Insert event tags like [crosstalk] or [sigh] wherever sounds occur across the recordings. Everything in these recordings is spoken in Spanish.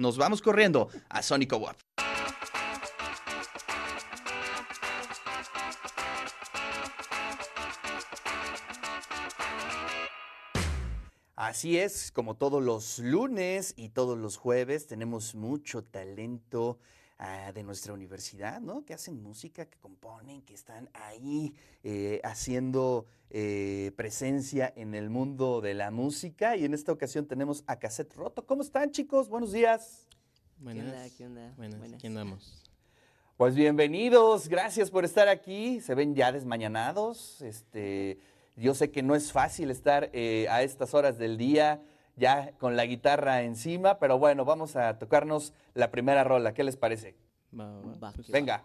nos vamos corriendo a Sónico WAP. Así es, como todos los lunes y todos los jueves, tenemos mucho talento ah, de nuestra universidad, ¿no? Que hacen música, que componen, que están ahí eh, haciendo eh, presencia en el mundo de la música. Y en esta ocasión tenemos a Cassette Roto. ¿Cómo están, chicos? Buenos días. Buenas. ¿Qué onda? ¿Qué onda? Buenas. Buenas. ¿Quién damos? Pues bienvenidos, gracias por estar aquí. Se ven ya desmañanados. Este, yo sé que no es fácil estar eh, a estas horas del día ya con la guitarra encima, pero bueno, vamos a tocarnos la primera rola. ¿Qué les parece? Va, va, Va, pues, Venga.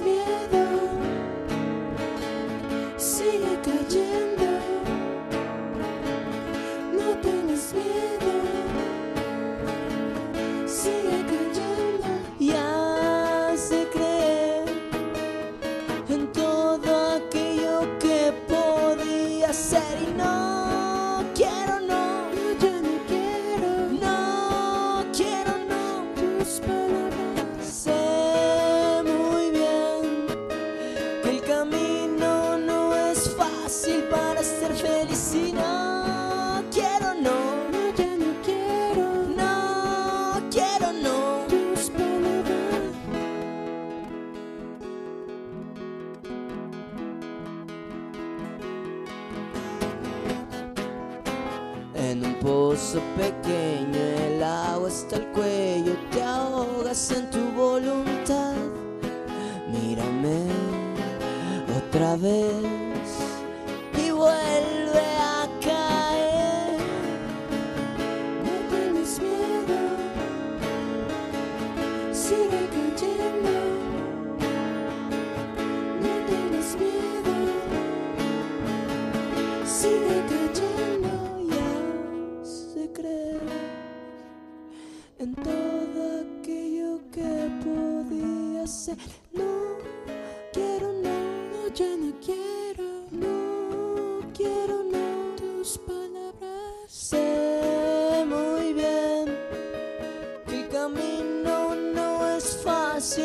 Miedo, ser feliz y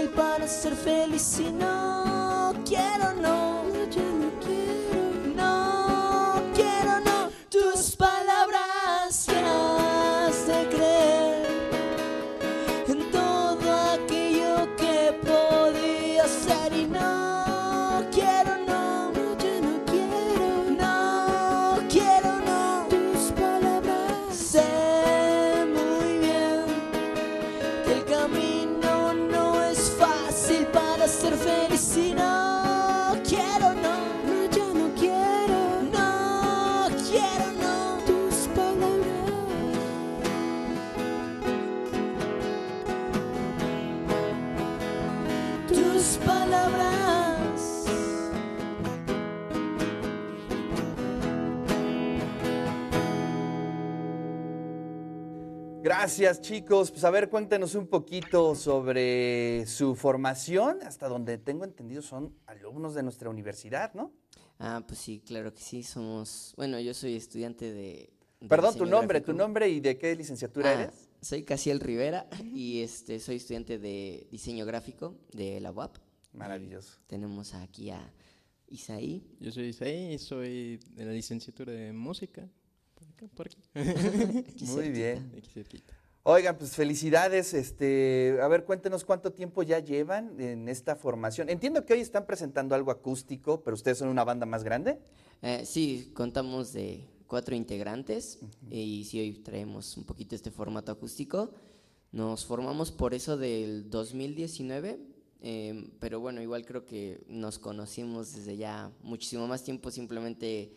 para ser feliz y no quiero, no Gracias, chicos. Pues a ver, cuéntenos un poquito sobre su formación. Hasta donde tengo entendido son alumnos de nuestra universidad, ¿no? Ah, pues sí, claro que sí. Somos. Bueno, yo soy estudiante de. de Perdón, tu nombre, tu nombre y de qué licenciatura Ah, eres. Soy Casiel Rivera y este soy estudiante de diseño gráfico de la UAP. Maravilloso. Tenemos aquí a Isaí. Yo soy Isaí, soy de la licenciatura de música. Por aquí. aquí [laughs] Muy bien. Aquí cerquita. Oigan, pues felicidades. Este, a ver, cuéntenos cuánto tiempo ya llevan en esta formación. Entiendo que hoy están presentando algo acústico, pero ustedes son una banda más grande. Eh, sí, contamos de cuatro integrantes y sí, hoy traemos un poquito este formato acústico. Nos formamos por eso del 2019, em, pero bueno, igual creo que nos conocimos desde ya muchísimo más tiempo, simplemente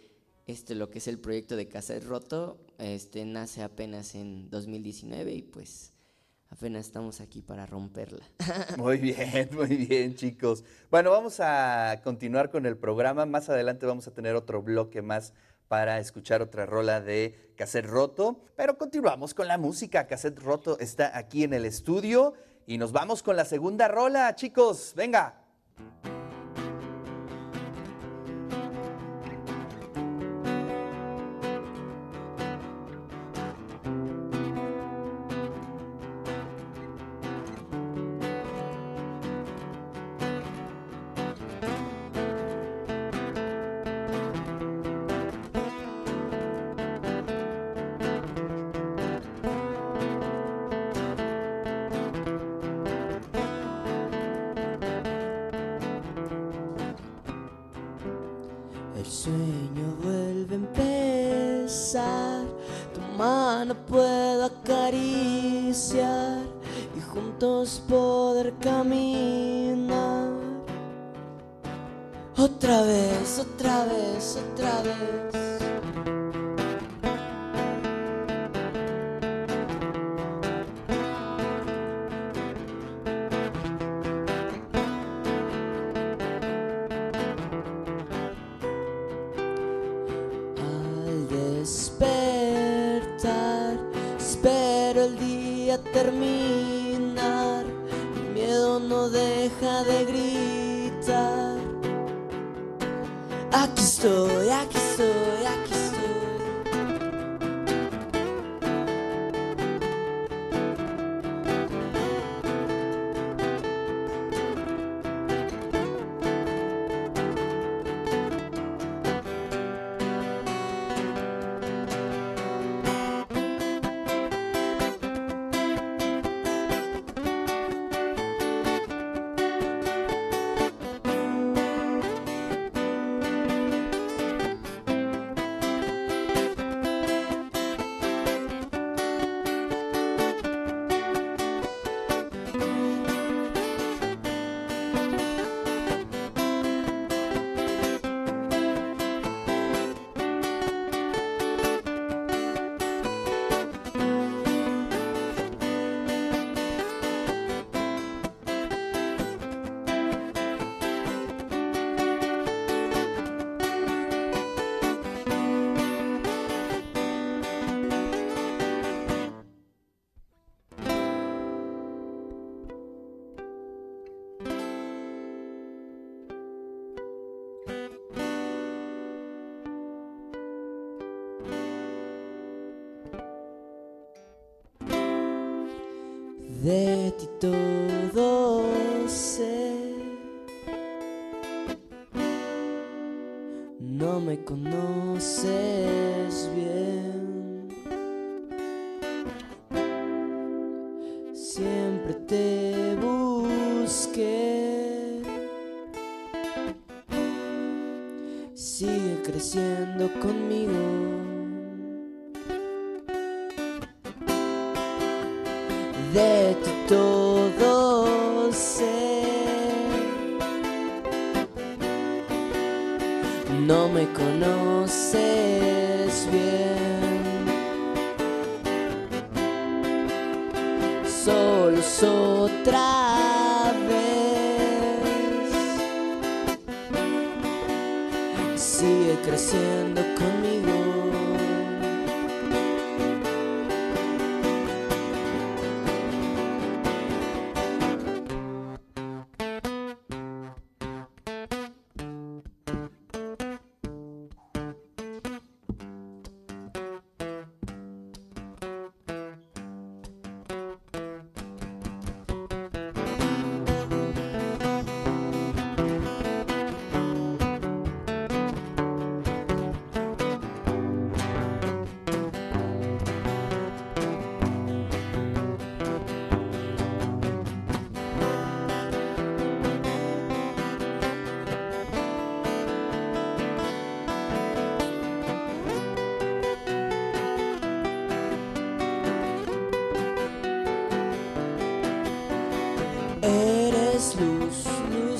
este, lo que es el proyecto de Cassette Roto, este, nace apenas en 2019 y pues apenas estamos aquí para romperla. [laughs] Muy bien, muy bien, chicos. Bueno, vamos a continuar con el programa. Más adelante vamos a tener otro bloque más para escuchar otra rola de Cassette Roto. Pero continuamos con la música. Cassette Roto está aquí en el estudio y nos vamos con la segunda rola, chicos. Venga. Sueño vuelve a empezar, tu mano puedo acariciar y juntos poder caminar. Otra vez, otra vez, otra vez. Día terminar. Miedo no deja de gritar. Aquí estoy, aquí estoy, aquí estoy. Ti todo sé. No me conoces bien. Siempre te busqué. Sigue creciendo conmigo.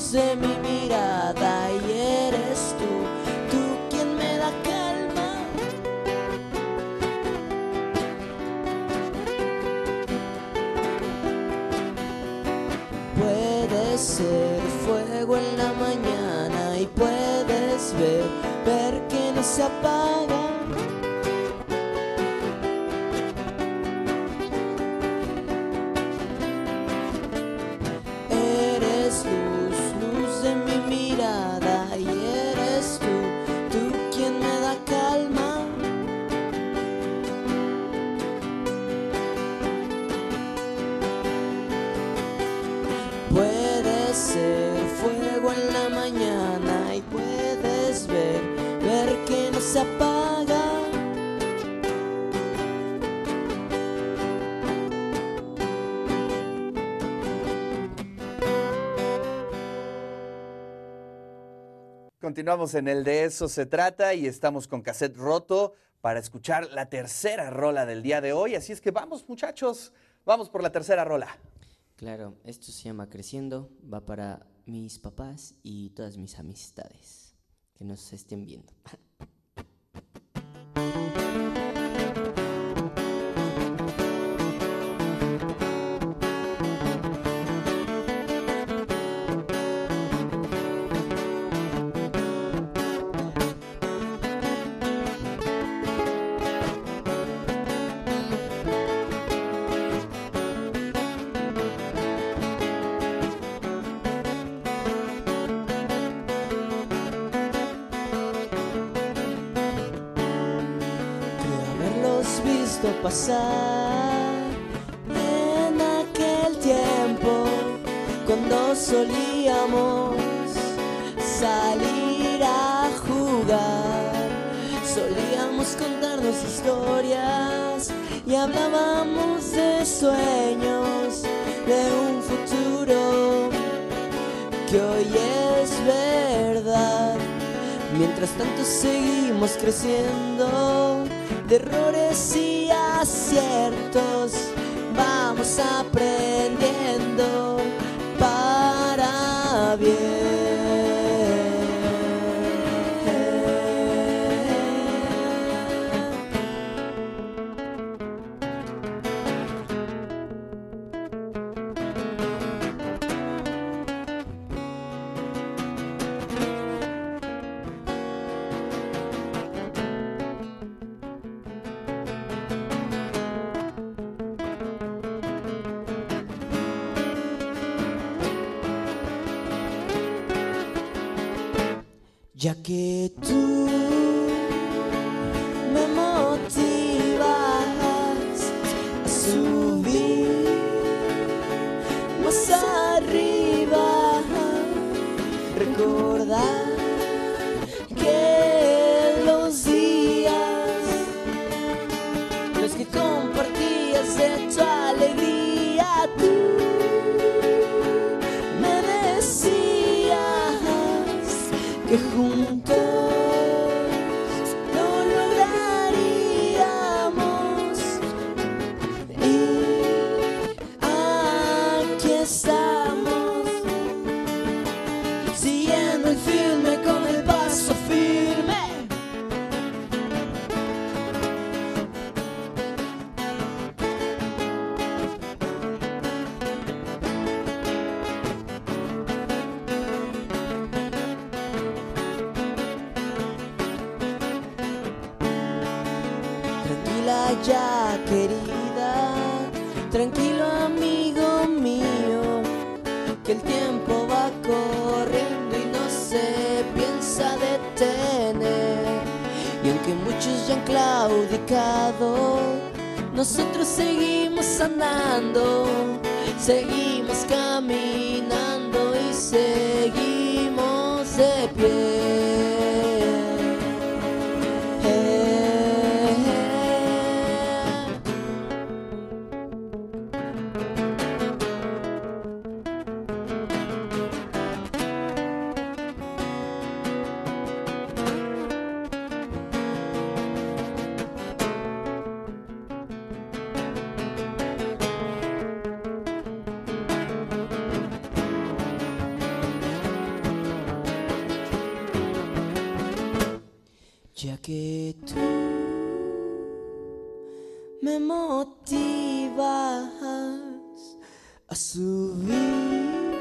Luz de mi mirada y eres tú, tú quien me da calma. Puedes ser fuego en la mañana se apaga. Continuamos en el de eso se trata y estamos con cassette roto para escuchar la tercera rola del día de hoy. Así es que vamos muchachos, vamos por la tercera rola. Claro, esto se llama Creciendo, va para mis papás y todas mis amistades que nos estén viendo. [laughs] haberlos visto pasar en aquel tiempo cuando solíamos salir a jugar. Solíamos contarnos historias y hablábamos de sueños, de un futuro que hoy es verdad. Mientras tanto seguimos creciendo de errores y aciertos, vamos aprendiendo ya que tú me motivas a subir más arriba, recordar Querida, tranquilo amigo mío, que el tiempo va corriendo y no se piensa detener. Y aunque muchos ya han claudicado, nosotros seguimos andando, seguimos caminando y seguimos de pie. Me motivas a subir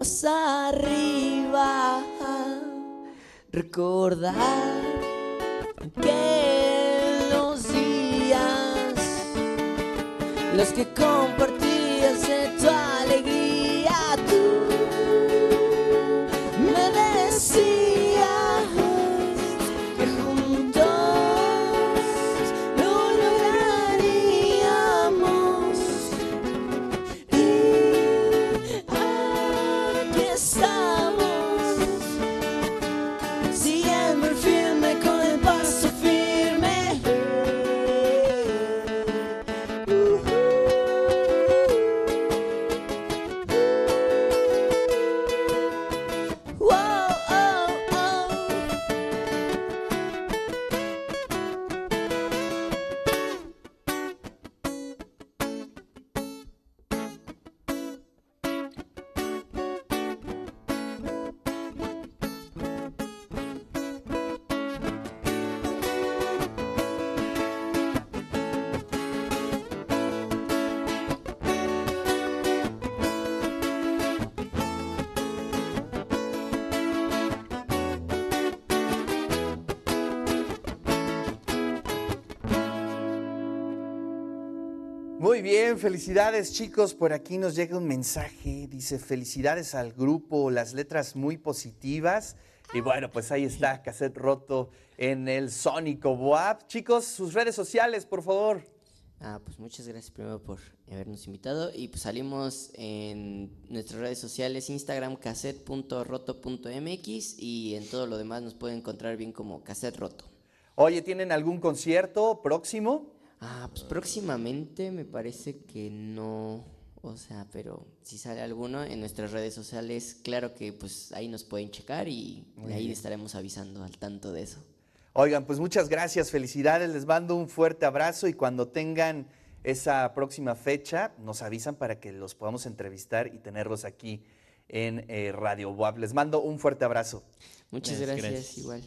más arriba, recordar que los días, los que compartías de tu alegría, tú Muy bien, felicidades chicos. Por aquí nos llega un mensaje. Dice, felicidades al grupo, las letras muy positivas. Y bueno, pues ahí está, cassette roto en el Sónico Boab. Chicos, sus redes sociales, por favor. Ah, pues muchas gracias primero por habernos invitado y pues salimos en nuestras redes sociales Instagram cassette.roto.mx y en todo lo demás nos pueden encontrar bien como cassette roto. Oye, ¿tienen algún concierto próximo? Ah, pues próximamente me parece que no, o sea, pero si sale alguno en nuestras redes sociales, claro que pues ahí nos pueden checar y ahí estaremos avisando al tanto de eso. Oigan, pues muchas gracias, felicidades, les mando un fuerte abrazo y cuando tengan esa próxima fecha nos avisan para que los podamos entrevistar y tenerlos aquí en eh, Radio Boab. Les mando un fuerte abrazo. Muchas gracias. igual.